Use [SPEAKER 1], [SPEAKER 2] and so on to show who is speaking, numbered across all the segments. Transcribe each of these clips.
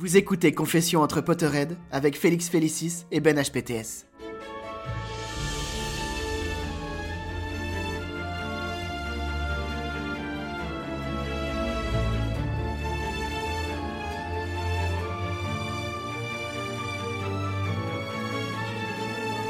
[SPEAKER 1] Vous écoutez Confession entre Potterhead avec Félix Félicis et Ben HPTS.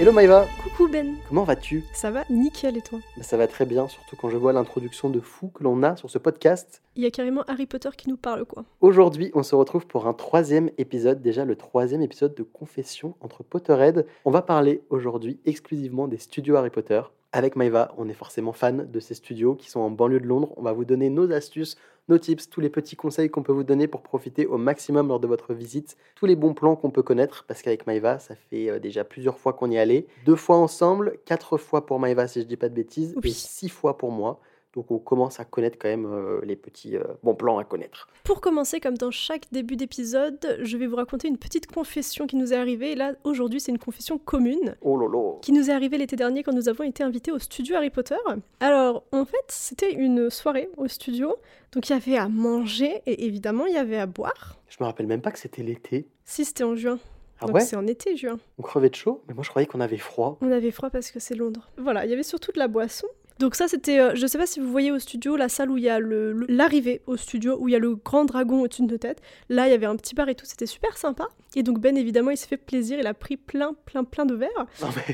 [SPEAKER 2] Hello Maïva,
[SPEAKER 3] Coucou Ben,
[SPEAKER 2] comment vas-tu?
[SPEAKER 3] Ça va nickel et toi?
[SPEAKER 2] Bah, Ça va très bien, surtout quand je vois l'introduction de fou que l'on a sur ce podcast.
[SPEAKER 3] Il y a carrément Harry Potter qui nous parle quoi.
[SPEAKER 2] Aujourd'hui, on se retrouve pour un troisième épisode, déjà le troisième épisode de Confession entre Potterhead. On va parler aujourd'hui exclusivement des studios Harry Potter. Avec Maïva, on est forcément fan de ces studios qui sont en banlieue de Londres. On va vous donner nos astuces, nos tips, tous les petits conseils qu'on peut vous donner pour profiter au maximum lors de votre visite, tous les bons plans qu'on peut connaître, parce qu'avec Maïva, ça fait euh, déjà plusieurs fois qu'on y est allé. Deux fois ensemble, quatre fois pour Maïva si je dis pas de bêtises,
[SPEAKER 3] Oui.
[SPEAKER 2] et six fois pour moi. Donc on commence à connaître quand même euh, les petits euh, bons plans à connaître.
[SPEAKER 3] Pour commencer, comme dans chaque début d'épisode, je vais vous raconter une petite confession qui nous est arrivée. Et là, aujourd'hui, c'est une confession commune
[SPEAKER 2] Oh lolo
[SPEAKER 3] qui nous est arrivée l'été dernier quand nous avons été invités au studio Harry Potter. Alors, en fait, c'était une soirée au studio. Donc, il y avait à manger et évidemment, il y avait à boire.
[SPEAKER 2] Je me rappelle même pas que c'était l'été.
[SPEAKER 3] Si, c'était en juin.
[SPEAKER 2] Ah
[SPEAKER 3] Donc,
[SPEAKER 2] ouais?
[SPEAKER 3] c'est en été, juin.
[SPEAKER 2] On crevait de chaud, mais moi je croyais qu'on avait froid.
[SPEAKER 3] On avait froid parce que c'est Londres. Voilà, il y avait surtout de la boisson. Donc ça, c'était, euh, je sais pas si vous voyez au studio, la salle où il y a le- le- l'arrivée au studio, où il y a le grand dragon au-dessus de nos têtes. Là, il y avait un petit bar et tout, c'était super sympa. Et donc Ben, évidemment, il s'est fait plaisir, il a pris plein, plein, plein de verres.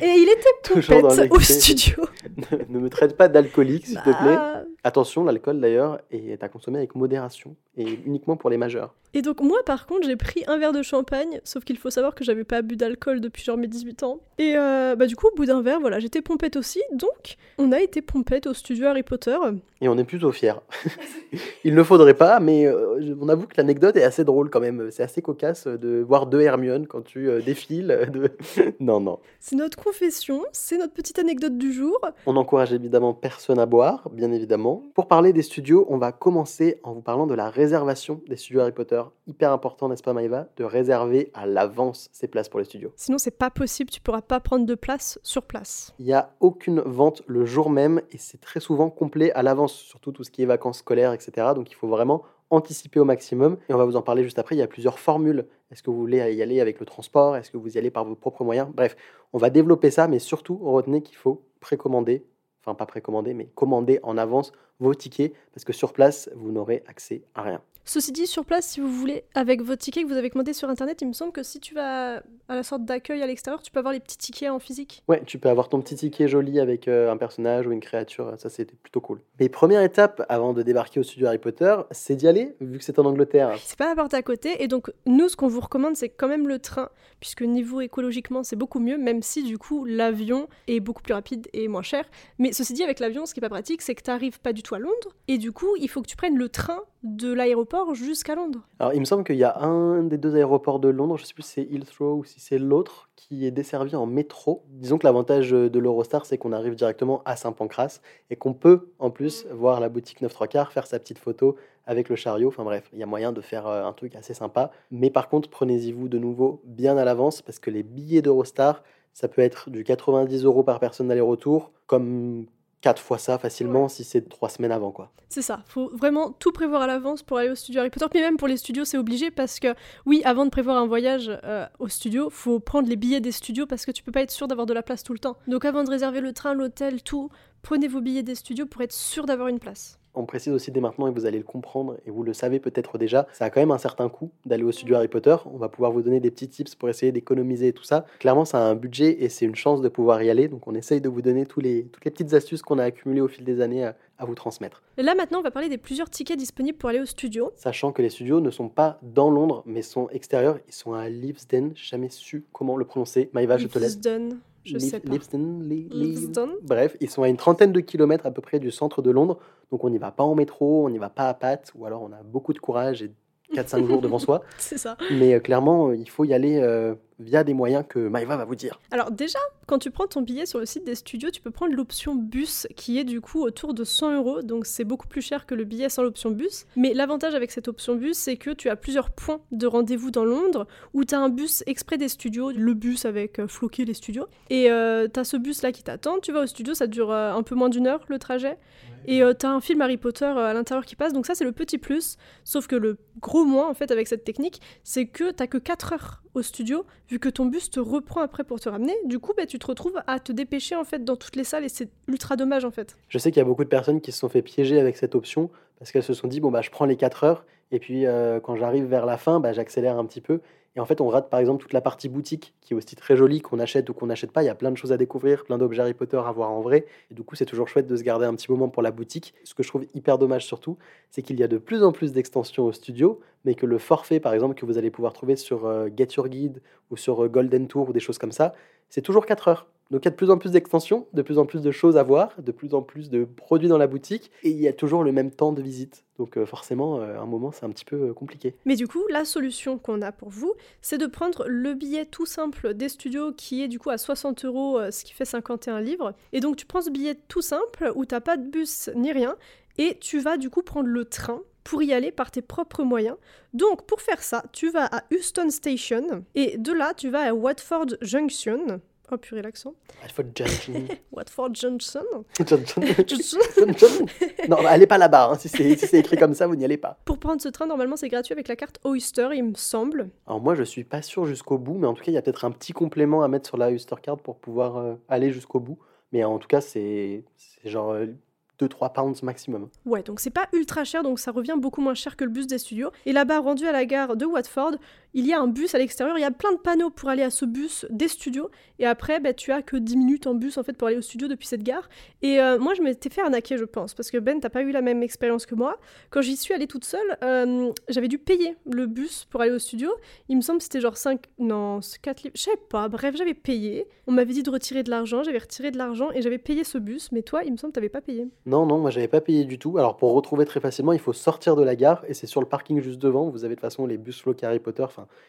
[SPEAKER 3] Et il était pompette au studio.
[SPEAKER 2] ne, ne me traite pas d'alcoolique, s'il te plaît. Attention, l'alcool d'ailleurs est à consommer avec modération et uniquement pour les majeurs.
[SPEAKER 3] Et donc moi, par contre, j'ai pris un verre de champagne, sauf qu'il faut savoir que j'avais pas bu d'alcool depuis genre mes 18 ans. Et euh, bah du coup, au bout d'un verre, voilà, j'étais pompette aussi. Donc, on a été pompette au studio Harry Potter.
[SPEAKER 2] Et on est plutôt fiers. Il ne faudrait pas, mais euh, on avoue que l'anecdote est assez drôle quand même. C'est assez cocasse de voir deux Hermione quand tu euh, défiles. de- non, non.
[SPEAKER 3] C'est notre confession, c'est notre petite anecdote du jour.
[SPEAKER 2] On n'encourage évidemment personne à boire, bien évidemment. Pour parler des studios, on va commencer en vous parlant de la réservation des studios Harry Potter. Hyper important, n'est-ce pas Maïva, de réserver à l'avance ces places pour les studios.
[SPEAKER 3] Sinon, c'est pas possible, tu pourras pas prendre de place sur place.
[SPEAKER 2] Il n'y a aucune vente le jour même et c'est très souvent complet à l'avance, surtout tout ce qui est vacances scolaires, etc. Donc il faut vraiment anticiper au maximum. Et on va vous en parler juste après. Il y a plusieurs formules. Est-ce que vous voulez y aller avec le transport? Est-ce que vous y allez par vos propres moyens? Bref, on va développer ça, mais surtout, retenez qu'il faut précommander, enfin pas précommander, mais commander en avance vos tickets parce que sur place, vous n'aurez accès à rien.
[SPEAKER 3] Ceci dit, sur place, si vous voulez, avec votre ticket que vous avez commandé sur internet, il me semble que si tu vas à la sorte d'accueil à l'extérieur, tu peux avoir les petits tickets en physique.
[SPEAKER 2] Ouais, tu peux avoir ton petit ticket joli avec euh, un personnage ou une créature, ça c'est plutôt cool. Mais première étape avant de débarquer au studio Harry Potter, c'est d'y aller, vu que c'est en Angleterre.
[SPEAKER 3] C'est pas la porte à côté, et donc nous, ce qu'on vous recommande, c'est quand même le train, puisque niveau écologiquement, c'est beaucoup mieux, même si du coup, l'avion est beaucoup plus rapide et moins cher. Mais ceci dit, avec l'avion, ce qui est pas pratique, c'est que tu arrives pas du tout à Londres. Et du coup, il faut que tu prennes le train de l'aéroport jusqu'à Londres.
[SPEAKER 2] Alors, il me semble qu'il y a un des deux aéroports de Londres, je ne sais plus si c'est Heathrow ou si c'est l'autre, qui est desservi en métro. Disons que l'avantage de l'Eurostar, c'est qu'on arrive directement à Saint-Pancras et qu'on peut en plus voir la boutique 9 3 quarts, faire sa petite photo avec le chariot. Enfin bref, il y a moyen de faire euh, un truc assez sympa. Mais par contre, prenez-y-vous de nouveau bien à l'avance parce que les billets d'Eurostar, ça peut être du 90 euros par personne d'aller-retour, comme quatre fois ça facilement si c'est trois semaines avant quoi.
[SPEAKER 3] C'est ça, faut vraiment tout prévoir à l'avance pour aller au studio Harry Potter. Mais même pour les studios, c'est obligé parce que oui, avant de prévoir un voyage euh, au studio, faut prendre les billets des studios parce que tu peux pas être sûr d'avoir de la place tout le temps. Donc avant de réserver le train, l'hôtel, tout, prenez vos billets des studios pour être sûr d'avoir une place
[SPEAKER 2] on précise aussi dès maintenant, et vous allez le comprendre, et vous le savez peut-être déjà, ça a quand même un certain coût d'aller au studio Harry Potter. On va pouvoir vous donner des petits tips pour essayer d'économiser tout ça. Clairement, ça a un budget et c'est une chance de pouvoir y aller. Donc on essaye de vous donner tous toutes les petites astuces qu'on a accumulées au fil des années à, vous transmettre.
[SPEAKER 3] Et là maintenant, on va parler des plusieurs tickets disponibles pour aller au studio.
[SPEAKER 2] Sachant que les studios ne sont pas dans Londres, mais sont extérieurs. Ils sont à Leavesden. J'ai jamais su comment le prononcer. Maïva, je te laisse.
[SPEAKER 3] Je sais pas.
[SPEAKER 2] Bref, ils sont à une trentaine de kilomètres à peu près du centre de Londres. Donc on n'y va pas en métro, on n'y va pas à pattes, ou alors on a beaucoup de courage et 4-5 jours devant soi.
[SPEAKER 3] C'est ça.
[SPEAKER 2] Mais euh, clairement, euh, il faut y aller euh, via des moyens que Maïva va vous dire.
[SPEAKER 3] Alors déjà, quand tu prends ton billet sur le site des studios, tu peux prendre l'option bus qui est du coup autour de 100 euros, donc c'est beaucoup plus cher que le billet sans l'option bus. Mais l'avantage avec cette option bus, c'est que tu as plusieurs points de rendez-vous dans Londres où tu as un bus exprès des studios, le bus avec euh, floqué les studios, et tu as ce bus là qui t'attend, tu vas au studio, ça dure un peu moins d'une heure le trajet, et tu as un film Harry Potter à l'intérieur qui passe, donc ça c'est le petit plus, sauf que le gros moins en fait avec cette technique, c'est que t'as que 4 heures au studio, vu que ton bus te reprend après pour te ramener. Du coup, bah, tu te retrouves à te dépêcher en fait dans toutes les salles et c'est ultra dommage en fait.
[SPEAKER 2] Je sais qu'il y a beaucoup de personnes qui se sont fait piéger avec cette option parce qu'elles se sont dit bon bah je prends les 4 heures et puis euh, quand j'arrive vers la fin, bah, j'accélère un petit peu et en fait, on rate par exemple toute la partie boutique qui est aussi très jolie, qu'on achète ou qu'on n'achète pas. Il y a plein de choses à découvrir, plein d'objets Harry Potter à voir en vrai. Et du coup, c'est toujours chouette de se garder un petit moment pour la boutique. Ce que je trouve hyper dommage surtout, c'est qu'il y a de plus en plus d'extensions au studio, mais que le forfait, par exemple, que vous allez pouvoir trouver sur euh, Get Your Guide ou sur euh, Golden Tour ou des choses comme ça, c'est toujours 4 heures. Donc il y a de plus en plus d'extensions, de plus en plus de choses à voir, de plus en plus de produits dans la boutique, et il y a toujours le même temps de visite. Donc euh, forcément, à un moment, c'est un petit peu compliqué.
[SPEAKER 3] Mais du coup, la solution qu'on a pour vous, c'est de prendre le billet tout simple des studios qui est du coup à 60 euros, ce qui fait 51 livres. Et donc tu prends ce billet tout simple où t'as pas de bus ni rien, et tu vas du coup prendre le train pour y aller par tes propres moyens. Donc pour faire ça, tu vas à Euston Station et de là tu vas à Watford Junction. Oh purée l'accent.
[SPEAKER 2] Watford Junction.
[SPEAKER 3] Watford Junction.
[SPEAKER 2] Junction. non, allez pas là-bas. Hein. Si c'est écrit comme ça, vous n'y allez pas.
[SPEAKER 3] Pour prendre ce train, normalement, c'est gratuit avec la carte Oyster, il me semble.
[SPEAKER 2] Alors moi, je suis pas sûr jusqu'au bout, mais en tout cas, il y a peut-être un petit complément à mettre sur la Oyster card pour pouvoir euh, aller jusqu'au bout. Mais en tout cas, c'est genre euh, 2-3 pounds maximum.
[SPEAKER 3] Ouais, donc c'est pas ultra cher, donc ça revient beaucoup moins cher que le bus des studios. Et là-bas, rendu à la gare de Watford, il y a un bus à l'extérieur, il y a plein de panneaux pour aller à ce bus des studios. Et après, bah, tu as que 10 minutes en bus en fait pour aller au studio depuis cette gare. Et euh, moi, je m'étais fait arnaquer, je pense, parce que Ben, t'as pas eu la même expérience que moi. Quand j'y suis allée toute seule, euh, j'avais dû payer le bus pour aller au studio. Il me semble que c'était genre 5, non, 4 livres, je sais pas. Bref, j'avais payé. On m'avait dit de retirer de l'argent, j'avais retiré de l'argent et j'avais payé ce bus. Mais toi, il me semble que t'avais pas payé.
[SPEAKER 2] Non, non, moi j'avais pas payé du tout. Alors pour retrouver très facilement, il faut sortir de la gare et c'est sur le parking juste devant. Vous avez de toute façon les bus floqués Harry Potter.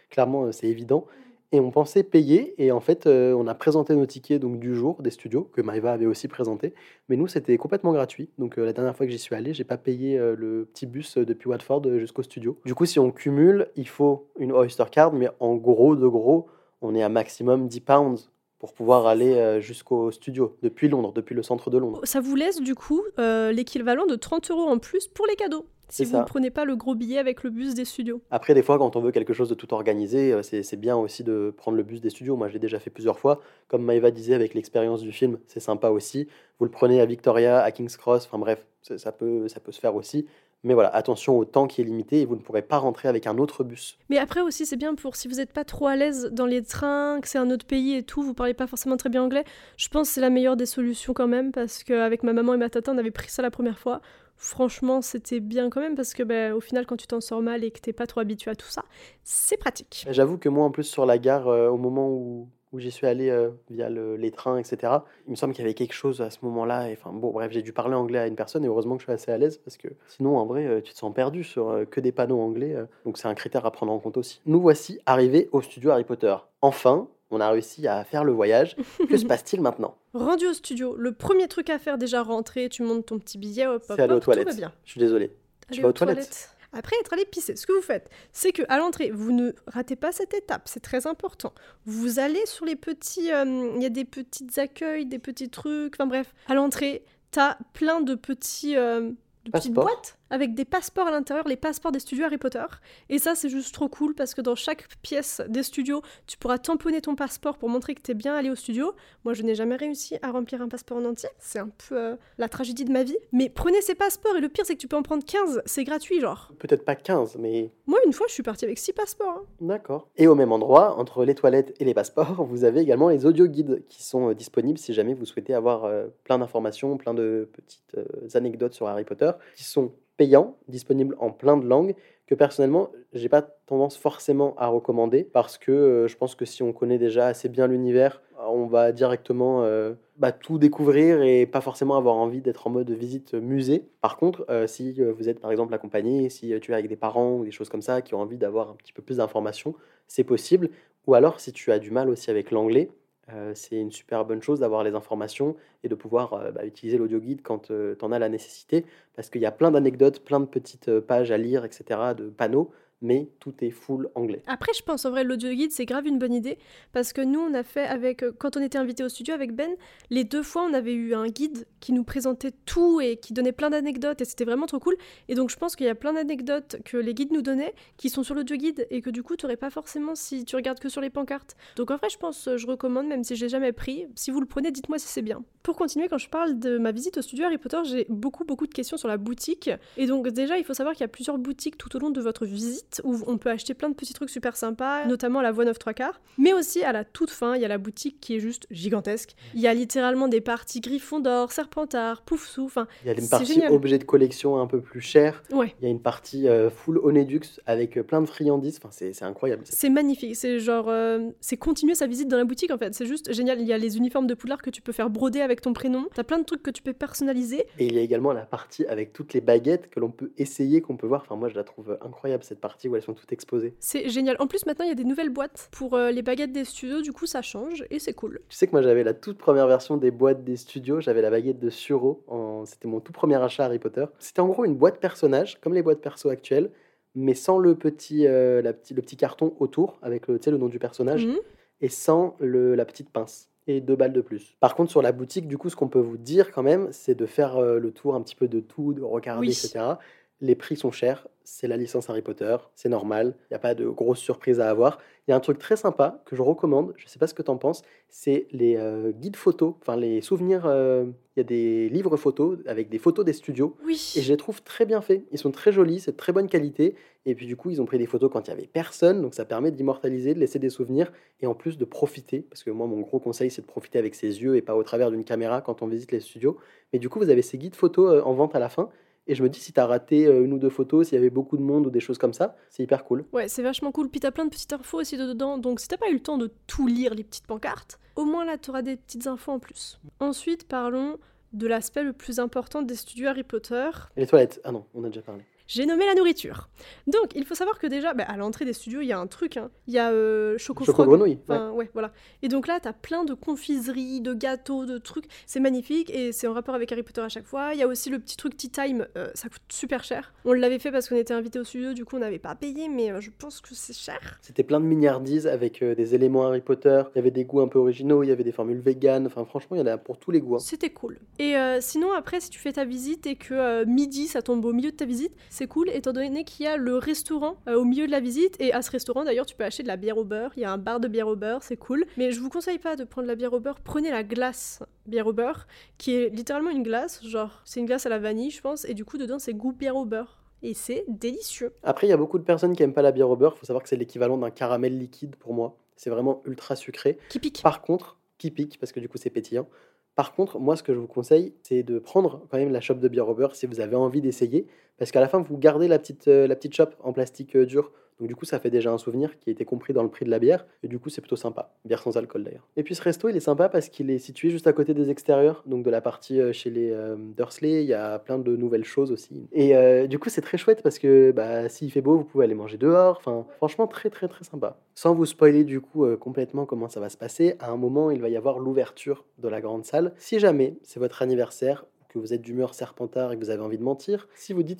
[SPEAKER 2] Clairement, euh, c'est évident. Et on pensait payer et en fait, euh, on a présenté nos tickets donc du jour des studios que Maeva avait aussi présenté. Mais nous, c'était complètement gratuit. Donc euh, la dernière fois que j'y suis allé, j'ai pas payé le petit bus depuis Watford jusqu'au studio. Du coup, si on cumule, il faut une Oyster Card, mais en gros de gros, on est à maximum 10 pounds pour pouvoir aller jusqu'au studio depuis Londres, depuis le centre de Londres.
[SPEAKER 3] Ça vous laisse du coup l'équivalent de 30 euros en plus pour les cadeaux. Si vous ne prenez pas le gros billet avec le bus des studios.
[SPEAKER 2] Après, des fois, quand on veut quelque chose de tout organisé, euh, c'est bien aussi de prendre le bus des studios. Moi, je l'ai déjà fait plusieurs fois. Comme Maëva disait, avec l'expérience du film, c'est sympa aussi. Vous le prenez à Victoria, à King's Cross, enfin bref, ça peut, ça peut se faire aussi. Mais voilà, attention au temps qui est limité et vous ne pourrez pas rentrer avec un autre bus.
[SPEAKER 3] Mais après aussi, c'est bien pour si vous n'êtes pas trop à l'aise dans les trains, que c'est un autre pays et tout, vous parlez pas forcément très bien anglais. Je pense que c'est la meilleure des solutions quand même parce qu'avec ma maman et ma tata, on avait pris ça la première fois. Franchement, c'était bien quand même parce que ben, au final, quand tu t'en sors mal et que t'es pas trop habitué à tout ça, c'est pratique.
[SPEAKER 2] J'avoue que moi, en plus, sur la gare, euh, au moment où où j'y suis allé euh, via le- les trains, etc. Il me semble qu'il y avait quelque chose à ce moment-là. Enfin, bon, bref, j'ai dû parler anglais à une personne et heureusement que je suis assez à l'aise parce que sinon, en vrai, euh, tu te sens perdu sur euh, que des panneaux anglais. donc, c'est un critère à prendre en compte aussi. Nous voici arrivés au studio Harry Potter. Enfin, on a réussi à faire le voyage. que se passe-t-il maintenant?
[SPEAKER 3] Rendu au studio, le premier truc à faire déjà rentrer, tu montes ton petit billet, hop hop
[SPEAKER 2] C'est aller aux
[SPEAKER 3] hop, tout va
[SPEAKER 2] toilettes.
[SPEAKER 3] bien.
[SPEAKER 2] Je suis désolé. Tu vas aux toilettes?
[SPEAKER 3] Après être allé pisser, ce que vous faites, c'est que à l'entrée, vous ne ratez pas cette étape, c'est très important. Vous allez sur les petits, euh, il y a des petites accueils, des petits trucs, enfin bref. À l'entrée, t'as plein de petits, euh, de petites boîtes avec des passeports à l'intérieur, les passeports des studios Harry Potter. Et ça, c'est juste trop cool parce que dans chaque pièce des studios, tu pourras tamponner ton passeport pour montrer que t'es bien allé au studio. Moi, je n'ai jamais réussi à remplir un passeport en entier. C'est un peu euh, la tragédie de ma vie. Mais prenez ces passeports et le pire, c'est que tu peux en prendre 15. C'est gratuit, genre.
[SPEAKER 2] Peut-être pas 15, mais
[SPEAKER 3] Moi, une fois, je suis partie avec 6 passeports. hein.
[SPEAKER 2] D'accord. Et au même endroit, entre les toilettes et les passeports, vous avez également les audio guides qui sont euh, disponibles si jamais vous souhaitez avoir euh, plein d'informations, plein de petites euh, anecdotes sur Harry Potter, qui sont payants, disponibles en plein de langues, que personnellement, j'ai pas tendance forcément à recommander parce que euh, je pense que si on connaît déjà assez bien l'univers, on va directement euh, bah, tout découvrir et pas forcément avoir envie d'être en mode visite musée. Par contre, euh, si euh, vous êtes par exemple accompagné, si euh, tu es avec des parents ou des choses comme ça qui ont envie d'avoir un petit peu plus d'informations, c'est possible. Ou alors, si tu as du mal aussi avec l'anglais, euh, c'est une super bonne chose d'avoir les informations et de pouvoir euh, bah, utiliser l'audio guide quand tu en as la nécessité, parce qu'il y a plein d'anecdotes, plein de petites euh, pages à lire, etc., de panneaux, mais tout est full anglais.
[SPEAKER 3] Après, je pense en vrai, l'audio guide, c'est grave une bonne idée. Parce que nous, on a fait avec. euh, Quand on était invité au studio avec Ben, les deux fois, on avait eu un guide qui nous présentait tout et qui donnait plein d'anecdotes. Et c'était vraiment trop cool. Et donc, je pense qu'il y a plein d'anecdotes que les guides nous donnaient qui sont sur l'audio guide et que du coup, tu n'aurais pas forcément si tu regardes que sur les pancartes. Donc, en vrai, je pense, je recommande, même si j'ai jamais pris. Si vous le prenez, dites-moi si c'est bien. Pour continuer, quand je parle de ma visite au studio Harry Potter, j'ai beaucoup, beaucoup de questions sur la boutique. Et donc, déjà, il faut savoir qu'il y a plusieurs boutiques tout au long de votre visite où on peut acheter plein de petits trucs super sympas, notamment la voie 9 3 quarts. Mais aussi, à la toute fin, il y a la boutique qui est juste gigantesque. Il y a littéralement des parties Gryffondor, Serpentard, Poufsou, enfin,
[SPEAKER 2] Il y a une partie
[SPEAKER 3] génial.
[SPEAKER 2] objets de collection un peu plus chère,
[SPEAKER 3] ouais.
[SPEAKER 2] il y a une partie euh, full Onedux avec euh, plein de friandises, enfin, c'est c'est incroyable.
[SPEAKER 3] C'est magnifique, c'est genre, euh, c'est continuer sa visite dans la boutique en fait, c'est juste génial. Il y a les uniformes de Poudlard que tu peux faire broder avec ton prénom, t'as plein de trucs que tu peux personnaliser.
[SPEAKER 2] Et il y a également la partie avec toutes les baguettes que l'on peut essayer, qu'on peut voir. Enfin, moi, je la trouve incroyable, cette partie où elles sont toutes exposées.
[SPEAKER 3] C'est génial. En plus, maintenant il y a des nouvelles boîtes pour euh, les baguettes des studios, du coup ça change et c'est cool.
[SPEAKER 2] Tu sais que moi, j'avais la toute première version des boîtes des studios. J'avais la baguette de Suro. En... C'était mon tout premier achat Harry Potter. C'était en gros une boîte personnage, comme les boîtes perso actuelles, mais sans le petit, euh, la petit, le petit carton autour, avec le, le nom du personnage,
[SPEAKER 3] Mhm.
[SPEAKER 2] et sans le, la petite pince. Et deux balles de plus. Par contre, sur la boutique, du coup, ce qu'on peut vous dire quand même, c'est de faire euh, le tour un petit peu de tout, de regarder,
[SPEAKER 3] Oui.
[SPEAKER 2] etc. Les prix sont chers, c'est la licence Harry Potter, c'est normal, il n'y a pas de grosses surprises à avoir. Il y a un truc très sympa que je recommande, je ne sais pas ce que tu en penses, c'est les euh, guides photos, enfin les souvenirs, euh, il y a des livres photos avec des photos des studios,
[SPEAKER 3] Oui.
[SPEAKER 2] et je les trouve très bien faits. Ils sont très jolis, c'est de très bonne qualité. Et puis du coup, ils ont pris des photos quand il y avait personne, donc ça permet d'immortaliser, de laisser des souvenirs et en plus de profiter. Parce que moi, mon gros conseil, c'est de profiter avec ses yeux et pas au travers d'une caméra quand on visite les studios. Mais du coup, vous avez ces guides photos euh, en vente à la fin. Et je me dis, si tu as raté euh, une ou deux photos, s'il y avait beaucoup de monde ou des choses comme ça, c'est hyper cool.
[SPEAKER 3] Ouais, c'est vachement cool. Puis t'as plein de petites infos aussi dedans. Donc si t'as pas eu le temps de tout lire les petites pancartes, au moins là t'auras des petites infos en plus. Ensuite, parlons de l'aspect le plus important des studios Harry Potter.
[SPEAKER 2] Et les toilettes Ah non, on a déjà parlé.
[SPEAKER 3] J'ai nommé la nourriture. Donc il faut savoir que déjà, bah, à l'entrée des studios, il y a un truc. hein. Il y a euh, Choco
[SPEAKER 2] Choco grenouille. ouais.
[SPEAKER 3] Enfin, ouais, voilà. Et donc là, t'as plein de confiseries, de gâteaux, de trucs. C'est magnifique et c'est en rapport avec Harry Potter à chaque fois. Il y a aussi le petit truc Tea Time, euh, ça coûte super cher. On l'avait fait parce qu'on était invité au studio, du coup on n'avait pas payé, mais euh, je pense que c'est cher.
[SPEAKER 2] C'était plein de milliardises avec euh, des éléments Harry Potter. Il y avait des goûts un peu originaux, il y avait des formules véganes. Enfin, franchement, il y en a pour tous les goûts. hein.
[SPEAKER 3] C'était cool. Et sinon, après, si tu fais ta visite et que midi, ça tombe au milieu de ta visite, c'est cool, étant donné qu'il y a le restaurant euh, au milieu de la visite. Et à ce restaurant, d'ailleurs, tu peux acheter de la bière au beurre. Il y a un bar de bière au beurre, c'est cool. Mais je vous conseille pas de prendre la bière au beurre. Prenez la glace bière au beurre, qui est littéralement une glace. Genre, c'est une glace à la vanille, je pense. Et du coup, dedans, c'est goût bière au beurre. Et c'est délicieux.
[SPEAKER 2] Après, il y a beaucoup de personnes qui aiment pas la bière au beurre. Il faut savoir que c'est l'équivalent d'un caramel liquide pour moi. C'est vraiment ultra sucré.
[SPEAKER 3] Qui pique.
[SPEAKER 2] Par contre, qui pique, parce que du coup c'est pétillant. Par contre, moi ce que je vous conseille, c'est de prendre quand même la chope de beurre si vous avez envie d'essayer. Parce qu'à la fin, vous gardez la petite, euh, chope en plastique euh, dur Donc du coup, ça fait déjà un souvenir qui a été compris dans le prix de la bière. Et du coup, c'est plutôt sympa. Bière sans alcool d'ailleurs. Et puis ce resto, il est sympa parce qu'il est situé juste à côté des extérieurs. Donc de la partie euh, chez les euh, Dursley, il y a plein de nouvelles choses aussi. Et euh, du coup, c'est très chouette parce que bah, s'il fait beau, vous pouvez aller manger dehors. Enfin, franchement, très très très sympa. Sans vous spoiler du coup complètement comment ça va se passer, à un moment, il va y avoir l'ouverture de la grande salle. Si jamais c'est votre anniversaire que vous êtes d'humeur serpentard et que vous avez envie de mentir, si vous dites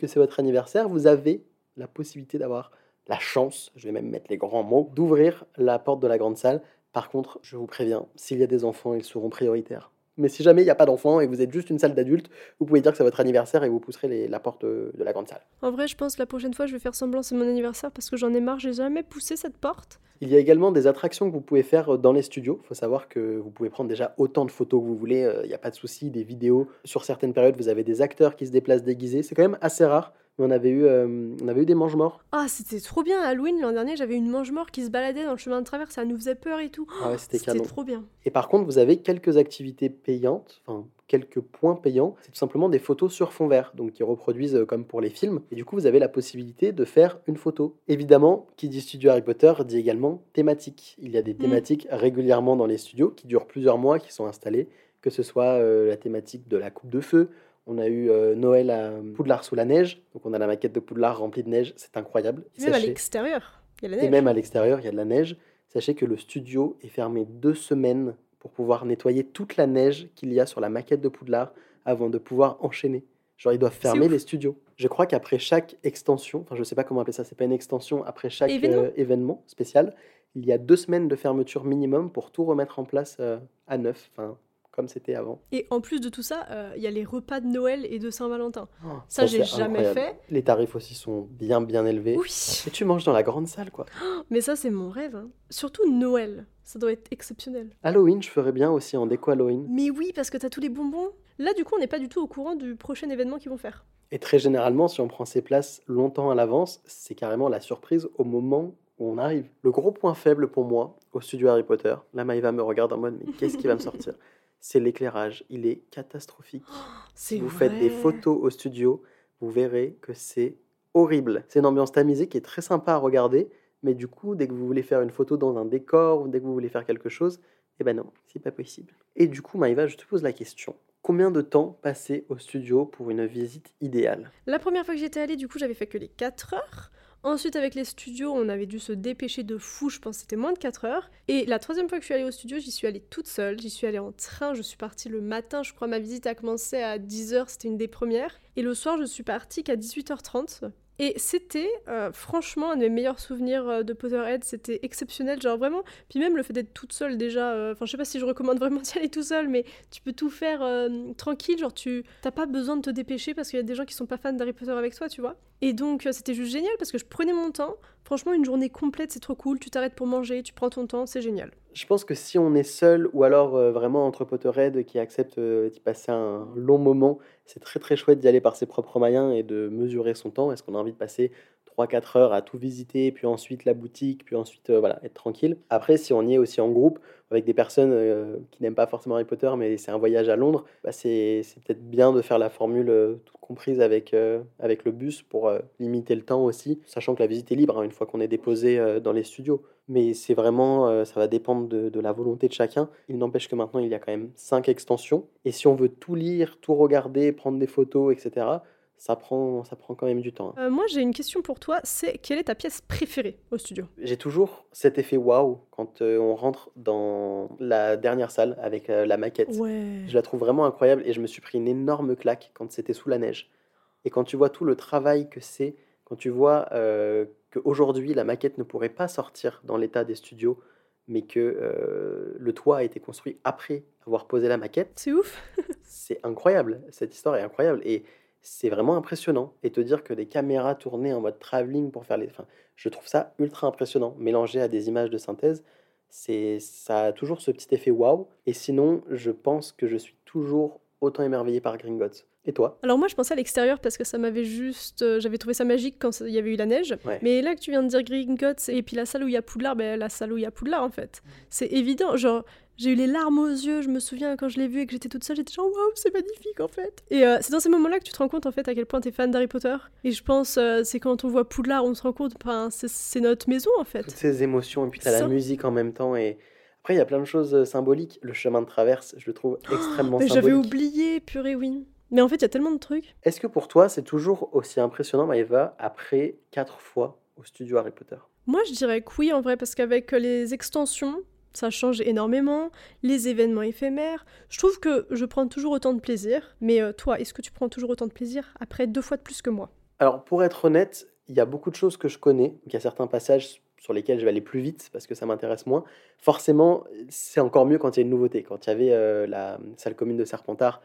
[SPEAKER 2] Que c'est votre anniversaire, vous avez la possibilité d'avoir la chance, je vais même mettre les grands mots, d'ouvrir la porte de la grande salle. Par contre, je vous préviens, s'il y a des enfants, ils seront prioritaires. Mais si jamais il n'y a pas d'enfants et que vous êtes juste une salle d'adultes, vous pouvez dire que c'est votre anniversaire et vous pousserez les- la porte de, de la grande salle.
[SPEAKER 3] En vrai, je pense que la prochaine fois, je vais faire semblant c'est mon anniversaire parce que j'en ai marre, j'ai jamais poussé cette porte.
[SPEAKER 2] Il y a également des attractions que vous pouvez faire dans les studios. Il faut savoir que vous pouvez prendre déjà autant de photos que vous voulez, euh, il n'y a pas de souci, des vidéos. Sur certaines périodes, vous avez des acteurs qui se déplacent déguisés. C'est quand même assez rare, mais on avait eu, euh, on avait eu des mange-morts.
[SPEAKER 3] Ah, c'était trop bien. Halloween, l'an dernier, j'avais une mange-mort qui se baladait dans le chemin de travers, ça nous faisait peur et tout.
[SPEAKER 2] Ah ouais, c'était
[SPEAKER 3] C'était
[SPEAKER 2] canon.
[SPEAKER 3] trop bien.
[SPEAKER 2] Et par contre, vous avez quelques activités payantes, enfin quelques points payants. C'est tout simplement des photos sur fond vert, donc qui reproduisent euh, comme pour les films. Et du coup, vous avez la possibilité de faire une photo. Évidemment, qui dit studio Harry Potter dit également thématique. Il y a des thématiques régulièrement dans les studios qui durent plusieurs mois, qui sont installés, que ce soit euh, la thématique de la coupe de feu. On a eu euh, Noël à Poudlard sous la neige, donc on a la maquette de Poudlard remplie de neige, c'est incroyable.
[SPEAKER 3] Et même à l'extérieur, il y a la
[SPEAKER 2] et
[SPEAKER 3] neige.
[SPEAKER 2] même à l'extérieur, il y a de la neige. Sachez que le studio est fermé deux semaines pour pouvoir nettoyer toute la neige qu'il y a sur la maquette de Poudlard avant de pouvoir enchaîner. Genre, ils doivent fermer les studios. Je crois qu'après chaque extension, enfin, je sais pas comment appeler ça, c'est pas une extension, après chaque
[SPEAKER 3] Événement.
[SPEAKER 2] euh, événement spécial, il y a deux semaines de fermeture minimum pour tout remettre en place euh, à neuf, enfin, comme c'était avant.
[SPEAKER 3] Et en plus de tout ça, euh, il y a les repas de Noël et de Saint-Valentin.
[SPEAKER 2] Oh,
[SPEAKER 3] Ça, j'ai jamais
[SPEAKER 2] incroyable.
[SPEAKER 3] fait.
[SPEAKER 2] Les tarifs aussi sont bien, bien élevés.
[SPEAKER 3] Oui,
[SPEAKER 2] Et tu manges dans la grande salle, quoi.
[SPEAKER 3] mais ça, c'est mon rêve. hein. Surtout Noël, ça doit être exceptionnel.
[SPEAKER 2] Halloween, je ferais bien aussi en déco Halloween.
[SPEAKER 3] Mais oui, parce que t'as tous les bonbons. Là, du coup, on n'est pas du tout au courant du prochain événement qu'ils vont faire.
[SPEAKER 2] Et très généralement, si on prend ses places longtemps à l'avance, c'est carrément la surprise au moment où on arrive. Le gros point faible pour moi au studio Harry Potter, là Maïva me regarde en mode mais qu'est-ce qui va me sortir? C'est l'éclairage, il est catastrophique. Si vous faites des photos au studio, vous verrez que c'est horrible. C'est une ambiance tamisée qui est très sympa à regarder, mais du coup, dès que vous voulez faire une photo dans un décor ou dès que vous voulez faire quelque chose, eh ben non, c'est pas possible. Et du coup, Maïva, je te pose la question. Combien de temps passer au studio pour une visite idéale?
[SPEAKER 3] La première fois que j'étais allée, du coup, j'avais fait que les 4 heures. Ensuite, avec les studios, on avait dû se dépêcher de fou, je pense que c'était moins de 4 heures. Et la troisième fois que je suis allée au studio, j'y suis allée toute seule, j'y suis allée en train, je suis partie le matin, je crois ma visite a commencé à 10h, c'était une des premières. Et le soir, je suis partie qu'à 18h30. Et c'était euh, franchement un de mes meilleurs souvenirs euh, de Potterhead, c'était exceptionnel, genre vraiment. Puis même le fait d'être toute seule déjà, euh, enfin je sais pas si je recommande vraiment d'y aller tout seul, mais tu peux tout faire tranquille, genre tu t'as pas besoin de te dépêcher parce qu'il y a des gens qui sont pas fans d'Harry Potter avec toi, tu vois. Et donc c'était juste génial parce que je prenais mon temps. Franchement, une journée complète, c'est trop cool. Tu t'arrêtes pour manger, tu prends ton temps, c'est génial.
[SPEAKER 2] Je pense que si on est seul ou alors euh, vraiment entre Potterhead qui accepte euh, d'y passer un long moment, c'est très très chouette d'y aller par ses propres moyens et de mesurer son temps. Est-ce qu'on a envie de passer 3-4 heures à tout visiter, puis ensuite la boutique, puis ensuite euh, voilà, être tranquille. Après, si on y est aussi en groupe, avec des personnes euh, qui n'aiment pas forcément Harry Potter, mais c'est un voyage à Londres, bah, c'est peut-être bien de faire la formule euh, toute comprise avec, avec le bus pour limiter le temps aussi, sachant que la visite est libre hein, une fois qu'on est déposé dans les studios. Mais c'est vraiment, ça va dépendre de, de la volonté de chacun. Il n'empêche que maintenant, il y a quand même 5 extensions. Et si on veut tout lire, tout regarder, prendre des photos, etc., ça prend, ça prend quand même du temps. hein.
[SPEAKER 3] Euh, moi, j'ai une question pour toi. C'est quelle est ta pièce préférée au studio?
[SPEAKER 2] J'ai toujours cet effet waouh quand euh, on rentre dans la dernière salle avec euh, la maquette.
[SPEAKER 3] Ouais.
[SPEAKER 2] Je la trouve vraiment incroyable et je me suis pris une énorme claque quand c'était sous la neige. Et quand tu vois tout le travail que c'est, quand tu vois qu'aujourd'hui la maquette ne pourrait pas sortir dans l'état des studios, mais que le toit a été construit après avoir posé la maquette,
[SPEAKER 3] C'est ouf.
[SPEAKER 2] c'est incroyable. Cette histoire est incroyable et c'est vraiment impressionnant. Et te dire que des caméras tournées en mode travelling pour faire les. Enfin, je trouve ça ultra impressionnant. Mélangé à des images de synthèse, c'est ça a toujours ce petit effet waouh. Et sinon, je pense que je suis toujours autant émerveillé par Gringotts. Et toi?
[SPEAKER 3] Alors moi, je pensais à l'extérieur parce que ça m'avait juste... euh, J'avais trouvé ça magique quand il y avait eu la neige.
[SPEAKER 2] Ouais.
[SPEAKER 3] Mais là que tu viens de dire Gringotts et puis la salle où il y a Poudlard, ben, la salle où il y a Poudlard en fait. C'est évident, genre j'ai eu les larmes aux yeux, je me souviens quand je l'ai vu et que j'étais toute seule, j'étais genre waouh, c'est magnifique en fait. Et euh, c'est dans ces moments-là que tu te rends compte en fait à quel point t'es fan d'Harry Potter. Et je pense euh, c'est quand on voit Poudlard, on se rend compte, enfin c'est- notre maison en fait.
[SPEAKER 2] Toutes ces émotions, et puis t'as la musique en même temps. Et après, il y a plein de choses symboliques. Le chemin de traverse, je le trouve extrêmement
[SPEAKER 3] Mais j'avais oublié, purée oui. Mais en fait, il y a tellement de trucs.
[SPEAKER 2] Est-ce que pour toi, c'est toujours aussi impressionnant, Maëva, après quatre fois au studio Harry Potter?
[SPEAKER 3] Moi, je dirais que oui, en vrai, parce qu'avec les extensions, ça change énormément, les événements éphémères. Je trouve que je prends toujours autant de plaisir. Mais euh, toi, est-ce que tu prends toujours autant de plaisir après deux fois de plus que moi?
[SPEAKER 2] Alors, pour être honnête, il y a beaucoup de choses que je connais. Il y a certains passages sur lesquels je vais aller plus vite parce que ça m'intéresse moins. Forcément, c'est encore mieux quand il y a une nouveauté. Quand il y avait euh, la salle commune de Serpentard,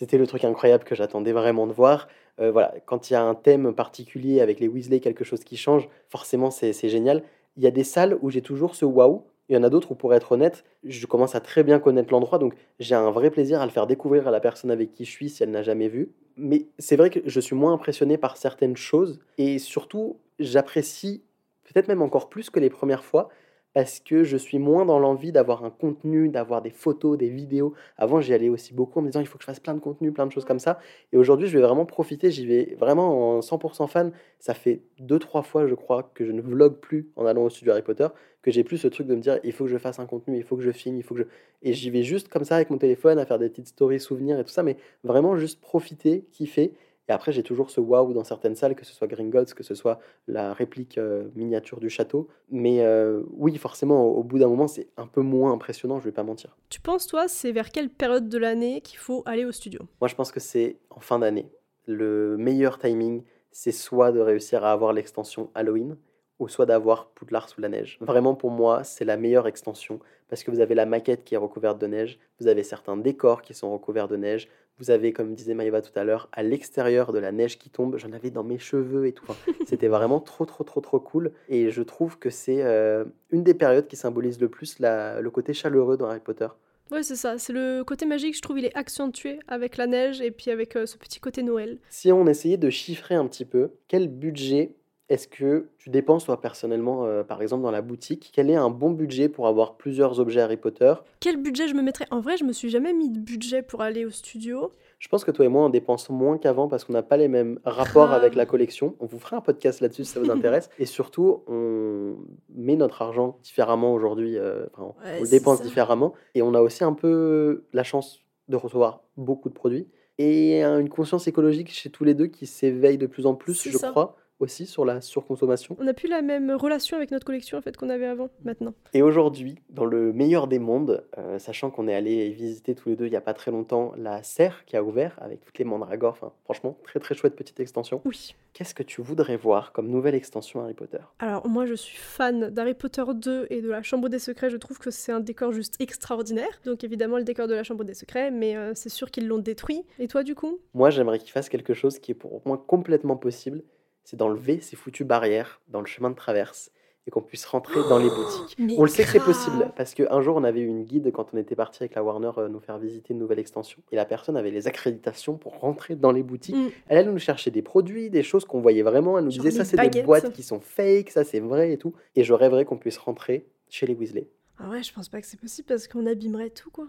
[SPEAKER 2] c'était le truc incroyable que j'attendais vraiment de voir. Euh, voilà, quand il y a un thème particulier avec les Weasley, quelque chose qui change, forcément, c'est génial. Il y a des salles où j'ai toujours ce waouh. Il y en a d'autres où, pour être honnête, je commence à très bien connaître l'endroit, donc j'ai un vrai plaisir à le faire découvrir à la personne avec qui je suis si elle n'a jamais vu. Mais c'est vrai que je suis moins impressionné par certaines choses et surtout, j'apprécie peut-être même encore plus que les premières fois parce que je suis moins dans l'envie d'avoir un contenu, d'avoir des photos, des vidéos. Avant, j'y allais aussi beaucoup en me disant il faut que je fasse plein de contenu, plein de choses comme ça. Et aujourd'hui, je vais vraiment profiter, j'y vais vraiment en 100% fan. Ça fait deux, trois fois, je crois, que je ne vlog plus en allant au studio Harry Potter, que j'ai plus ce truc de me dire il faut que je fasse un contenu, il faut que je filme, il faut que je. Et j'y vais juste comme ça avec mon téléphone à faire des petites stories souvenirs et tout ça, mais vraiment juste profiter, kiffer. Et après, j'ai toujours ce waouh dans certaines salles, que ce soit Gringotts, que ce soit la réplique euh, miniature du château. Mais euh, oui, forcément, au, au bout d'un moment, c'est un peu moins impressionnant, je vais pas mentir.
[SPEAKER 3] Tu penses, toi, c'est vers quelle période de l'année qu'il faut aller au studio?
[SPEAKER 2] Moi, je pense que c'est en fin d'année. Le meilleur timing, c'est soit de réussir à avoir l'extension Halloween, ou soit d'avoir Poudlard sous la neige. Vraiment, pour moi, c'est la meilleure extension, parce que vous avez la maquette qui est recouverte de neige, vous avez certains décors qui sont recouverts de neige, vous avez, comme disait Maïva tout à l'heure, à l'extérieur de la neige qui tombe, j'en avais dans mes cheveux et tout. Enfin, C'était vraiment trop, trop, trop, trop cool. Et je trouve que c'est euh, une des périodes qui symbolise le plus la- le côté chaleureux dans Harry Potter.
[SPEAKER 3] Ouais, c'est ça. C'est le côté magique, je trouve, il est accentué avec la neige et puis avec euh, ce petit côté Noël.
[SPEAKER 2] Si on essayait de chiffrer un petit peu, quel budget est-ce que tu dépenses toi personnellement, euh, par exemple dans la boutique? Quel est un bon budget pour avoir plusieurs objets Harry Potter?
[SPEAKER 3] Quel budget je me mettrais? En vrai, je me suis jamais mis de budget pour aller au studio.
[SPEAKER 2] Je pense que toi et moi on dépense moins qu'avant parce qu'on n'a pas les mêmes rapports avec la collection. On vous fera un podcast là-dessus si ça vous intéresse. et surtout, on met notre argent différemment aujourd'hui. euh, enfin,
[SPEAKER 3] Ouais,
[SPEAKER 2] on le dépense
[SPEAKER 3] ça.
[SPEAKER 2] différemment. Et on a aussi un peu la chance de recevoir beaucoup de produits. Et une conscience écologique chez tous les deux qui s'éveille de plus en plus, je
[SPEAKER 3] ça.
[SPEAKER 2] crois, aussi sur la surconsommation.
[SPEAKER 3] On n'a plus la même relation avec notre collection en fait qu'on avait avant, maintenant.
[SPEAKER 2] Et aujourd'hui, dans le meilleur des mondes, euh, sachant qu'on est allé visiter tous les deux il n'y a pas très longtemps la serre qui a ouvert avec toutes les mandragores, enfin, franchement, très très chouette petite extension.
[SPEAKER 3] Oui.
[SPEAKER 2] Qu'est-ce que tu voudrais voir comme nouvelle extension Harry Potter?
[SPEAKER 3] Alors moi je suis fan d'Harry Potter 2 et de la Chambre des Secrets, je trouve que c'est un décor juste extraordinaire. Donc évidemment le décor de la Chambre des Secrets, mais euh, c'est sûr qu'ils l'ont détruit. Et toi du coup?
[SPEAKER 2] Moi, j'aimerais qu'il fasse quelque chose qui est pour moi complètement possible, c'est d'enlever ces foutues barrières dans le chemin de traverse et qu'on puisse rentrer dans les boutiques.
[SPEAKER 3] Mais
[SPEAKER 2] On le sait que c'est possible parce qu'un jour on avait eu une guide quand on était parti avec la Warner euh, nous faire visiter une nouvelle extension et la personne avait les accréditations pour rentrer dans les boutiques.
[SPEAKER 3] Mm.
[SPEAKER 2] Elle allait nous chercher des produits, des choses qu'on voyait vraiment. Elle nous
[SPEAKER 3] Genre
[SPEAKER 2] disait ça c'est des boîtes qui sont fake, ça c'est vrai et tout. Et je rêverais qu'on puisse rentrer chez les Weasley.
[SPEAKER 3] Ah ouais, je pense pas que c'est possible parce qu'on abîmerait tout, quoi.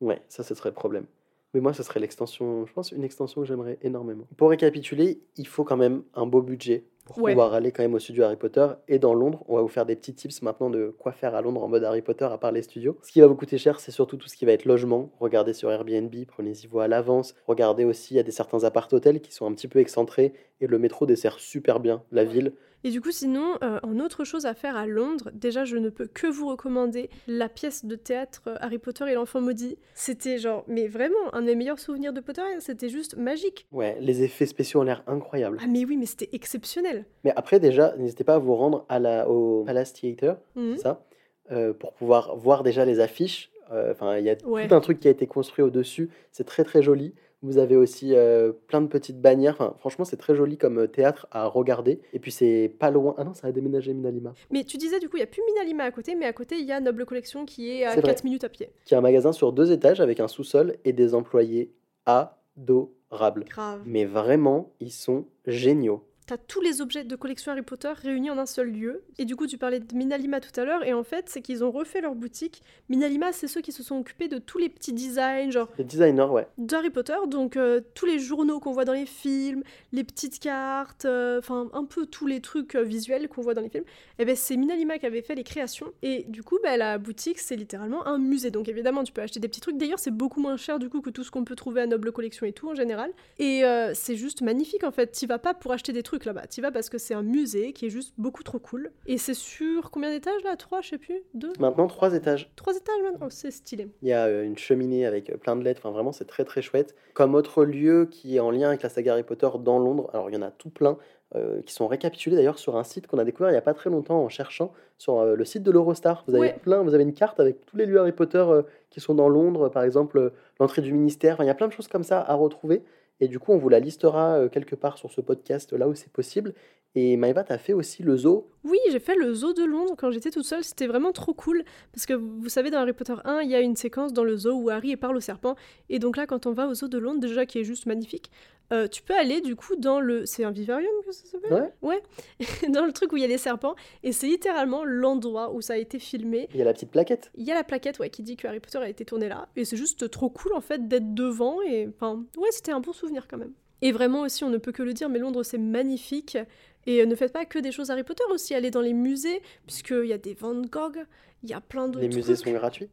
[SPEAKER 2] Ouais, ça ce serait le problème. Mais moi, ce serait l'extension, je pense, une extension que j'aimerais énormément. Pour récapituler, il faut quand même un beau budget pour
[SPEAKER 3] Ouais.
[SPEAKER 2] pouvoir aller quand même au studio Harry Potter. Et dans Londres, on va vous faire des petits tips maintenant de quoi faire à Londres en mode Harry Potter à part les studios. Ce qui va vous coûter cher, c'est surtout tout ce qui va être logement. Regardez sur Airbnb, prenez-y voix à l'avance. Regardez aussi, il y a des certains appart-hôtels qui sont un petit peu excentrés et le métro dessert super bien la ville.
[SPEAKER 3] Et du coup, sinon, euh, en autre chose à faire à Londres, déjà, je ne peux que vous recommander la pièce de théâtre euh, Harry Potter et l'enfant maudit. C'était genre, mais vraiment, un des meilleurs souvenirs de Potter, c'était juste magique.
[SPEAKER 2] Ouais, les effets spéciaux ont l'air incroyables.
[SPEAKER 3] Ah mais oui, mais c'était exceptionnel.
[SPEAKER 2] Mais après, déjà, n'hésitez pas à vous rendre à la, au Palace Theatre,
[SPEAKER 3] Mhm.
[SPEAKER 2] c'est ça, euh, pour pouvoir voir déjà les affiches. Euh, Enfin, il y a
[SPEAKER 3] Ouais.
[SPEAKER 2] tout un truc qui a été construit au-dessus. C'est très très joli. Vous avez aussi euh, plein de petites bannières. Enfin, franchement, c'est très joli comme théâtre à regarder. Et puis, c'est pas loin. Ah non, ça a déménagé Minalima.
[SPEAKER 3] Mais tu disais, du coup, il n'y a plus Minalima à côté, mais à côté, il y a Noble Collection qui est à
[SPEAKER 2] vrai.
[SPEAKER 3] 4 minutes à pied.
[SPEAKER 2] Qui est un magasin sur deux étages avec un sous-sol et des employés adorables.
[SPEAKER 3] Grave.
[SPEAKER 2] Mais vraiment, ils sont géniaux.
[SPEAKER 3] T'as tous les objets de collection Harry Potter réunis en un seul lieu. Et du coup, tu parlais de Minalima tout à l'heure, et en fait, c'est qu'ils ont refait leur boutique. Minalima, c'est ceux qui se sont occupés de tous les petits designs, genre
[SPEAKER 2] Les designers, ouais.
[SPEAKER 3] d'Harry Potter, donc euh, tous les journaux qu'on voit dans les films, les petites cartes, euh, enfin un peu tous les trucs euh, visuels qu'on voit dans les films, et ben c'est Minalima qui avait fait les créations. Et du coup, bah, la boutique, c'est littéralement un musée. Donc évidemment, tu peux acheter des petits trucs. D'ailleurs, c'est beaucoup moins cher du coup que tout ce qu'on peut trouver à Noble Collection et tout en général. Et c'est juste magnifique en fait. T'y vas pas pour acheter des trucs là-bas, t'y vas parce que c'est un musée qui est juste beaucoup trop cool. Et c'est sur combien d'étages là? Trois, je sais plus? Deux?
[SPEAKER 2] Maintenant, trois étages.
[SPEAKER 3] Trois étages maintenant? C'est stylé.
[SPEAKER 2] Il y a euh, une cheminée avec euh, plein de lettres, enfin vraiment c'est très très chouette. Comme autre lieu qui est en lien avec la saga Harry Potter dans Londres, alors il y en a tout plein euh, qui sont récapitulés d'ailleurs sur un site qu'on a découvert il n'y a pas très longtemps en cherchant sur euh, le site de l'Eurostar. Vous avez
[SPEAKER 3] Ouais.
[SPEAKER 2] plein, vous avez une carte avec tous les lieux Harry Potter euh, qui sont dans Londres, par exemple l'entrée du ministère, Enfin, il y a plein de choses comme ça à retrouver. Et du coup, on vous la listera euh, quelque part sur ce podcast là où c'est possible. Et Maëva, tu as fait aussi le zoo.
[SPEAKER 3] Oui, j'ai fait le zoo de Londres quand j'étais toute seule, c'était vraiment trop cool. Parce que vous savez, dans Harry Potter 1, il y a une séquence dans le zoo où Harry parle au serpent. Et donc là, quand on va au zoo de Londres, déjà qui est juste magnifique, euh, tu peux aller du coup dans le. C'est un vivarium que ça s'appelle?
[SPEAKER 2] Ouais.
[SPEAKER 3] Ouais. dans le truc où il y a les serpents. Et c'est littéralement l'endroit où ça a été filmé.
[SPEAKER 2] Il y a la petite plaquette.
[SPEAKER 3] Il y a la plaquette ouais, qui dit que Harry Potter a été tourné là. Et c'est juste trop cool en fait d'être devant. Et enfin, ouais, c'était un bon souvenir quand même. Et vraiment aussi, on ne peut que le dire, mais Londres c'est magnifique. Et euh, ne faites pas que des choses Harry Potter aussi, allez dans les musées, puisqu'il y a des Van Gogh, il y a plein d'autres
[SPEAKER 2] Les musées
[SPEAKER 3] trucs.
[SPEAKER 2] sont gratuits.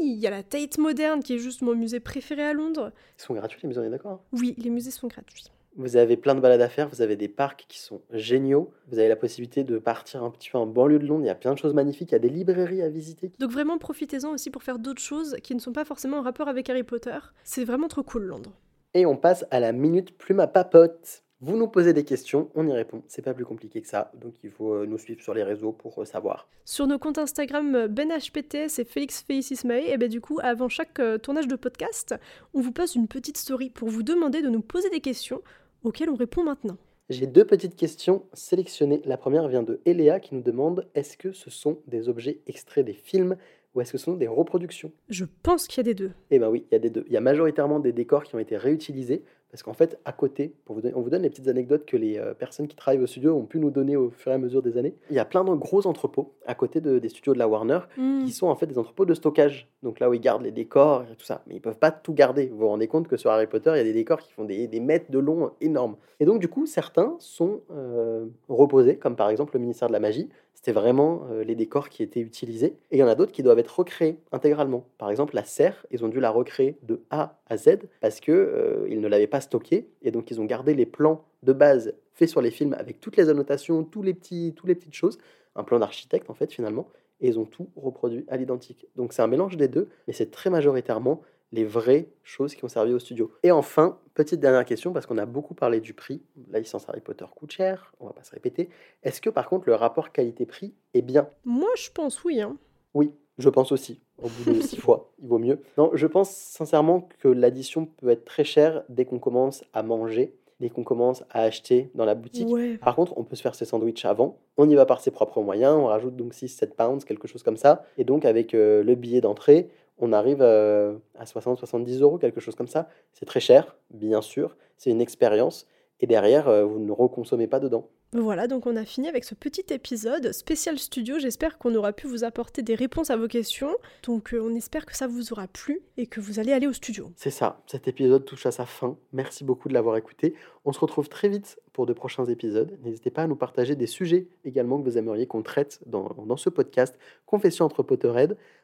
[SPEAKER 3] Il y a la Tate Moderne qui est juste mon musée préféré à Londres.
[SPEAKER 2] Ils sont gratuits, les musées, on est d'accord hein
[SPEAKER 3] Oui, les musées sont gratuits.
[SPEAKER 2] Vous avez plein de balades à faire, vous avez des parcs qui sont géniaux, vous avez la possibilité de partir un petit peu en banlieue de Londres, il y a plein de choses magnifiques, il y a des librairies à visiter.
[SPEAKER 3] Donc vraiment profitez-en aussi pour faire d'autres choses qui ne sont pas forcément en rapport avec Harry Potter. C'est vraiment trop cool Londres.
[SPEAKER 2] Et on passe à la minute plume à papote. Vous nous posez des questions, on y répond. C'est pas plus compliqué que ça, donc il faut euh, nous suivre sur les réseaux pour euh, savoir.
[SPEAKER 3] Sur nos comptes Instagram euh, BenHPTS et Félix Félicis et ben du coup, avant chaque tournage de podcast, on vous passe une petite story pour vous demander de nous poser des questions auxquelles on répond maintenant.
[SPEAKER 2] J'ai deux petites questions sélectionnées. La première vient de Eléa qui nous demande est-ce que ce sont des objets extraits des films ou est-ce que ce sont des reproductions?
[SPEAKER 3] Je pense qu'il y a des deux.
[SPEAKER 2] Eh ben oui, il y a des deux. Il y a majoritairement des décors qui ont été réutilisés parce qu'en fait, à côté, pour vous donner- on vous donne les petites anecdotes que les euh, personnes qui travaillent au studio ont pu nous donner au fur et à mesure des années. Il y a plein de gros entrepôts à côté de- des studios de la Warner
[SPEAKER 3] Hmm.
[SPEAKER 2] qui sont en fait des entrepôts de stockage. Donc là où ils gardent les décors et tout ça. Mais ils peuvent pas tout garder. Vous vous rendez compte que sur Harry Potter, il y a des décors qui font des, des mètres de long énormes. Et donc du coup, certains sont euh, reposés, comme par exemple le ministère de la Magie. C'était vraiment euh, les décors qui étaient utilisés. Et il y en a d'autres qui doivent être recréés intégralement. Par exemple, la serre, ils ont dû la recréer de A à Z parce que euh, ils ne l'avaient pas stockée. Et donc ils ont gardé les plans de base faits sur les films avec toutes les annotations, tous les petits, toutes les petites choses. Un plan d'architecte en fait finalement et ils ont tout reproduit à l'identique. Donc c'est un mélange des deux, mais c'est très majoritairement les vraies choses qui ont servi au studio. Et enfin, petite dernière question, parce qu'on a beaucoup parlé du prix. La licence Harry Potter coûte cher, on va pas se répéter. Est-ce que par contre le rapport qualité-prix est bien?
[SPEAKER 3] Moi, je pense oui. Hein.
[SPEAKER 2] Oui, je pense aussi. Au bout de six fois, il vaut mieux. Non, je pense sincèrement que l'addition peut être très chère dès qu'on commence à manger. dès qu'on commence à acheter dans la boutique.
[SPEAKER 3] Ouais.
[SPEAKER 2] Par contre, on peut se faire ses sandwichs avant. On y va par ses propres moyens. On rajoute donc 6-7 pounds, quelque chose comme ça. Et donc, avec euh, le billet d'entrée, on arrive euh, à 60-70 euros, quelque chose comme ça. C'est très cher, bien sûr. C'est une expérience. Et derrière, euh, vous ne reconsommez pas dedans.
[SPEAKER 3] Voilà, donc on a fini avec ce petit épisode spécial studio. J'espère qu'on aura pu vous apporter des réponses à vos questions. Donc euh, on espère que ça vous aura plu et que vous allez aller au studio.
[SPEAKER 2] C'est ça, cet épisode touche à sa fin. Merci beaucoup de l'avoir écouté. On se retrouve très vite pour de prochains épisodes. N'hésitez pas à nous partager des sujets également que vous aimeriez qu'on traite dans, dans ce podcast Confession entre Potterhead.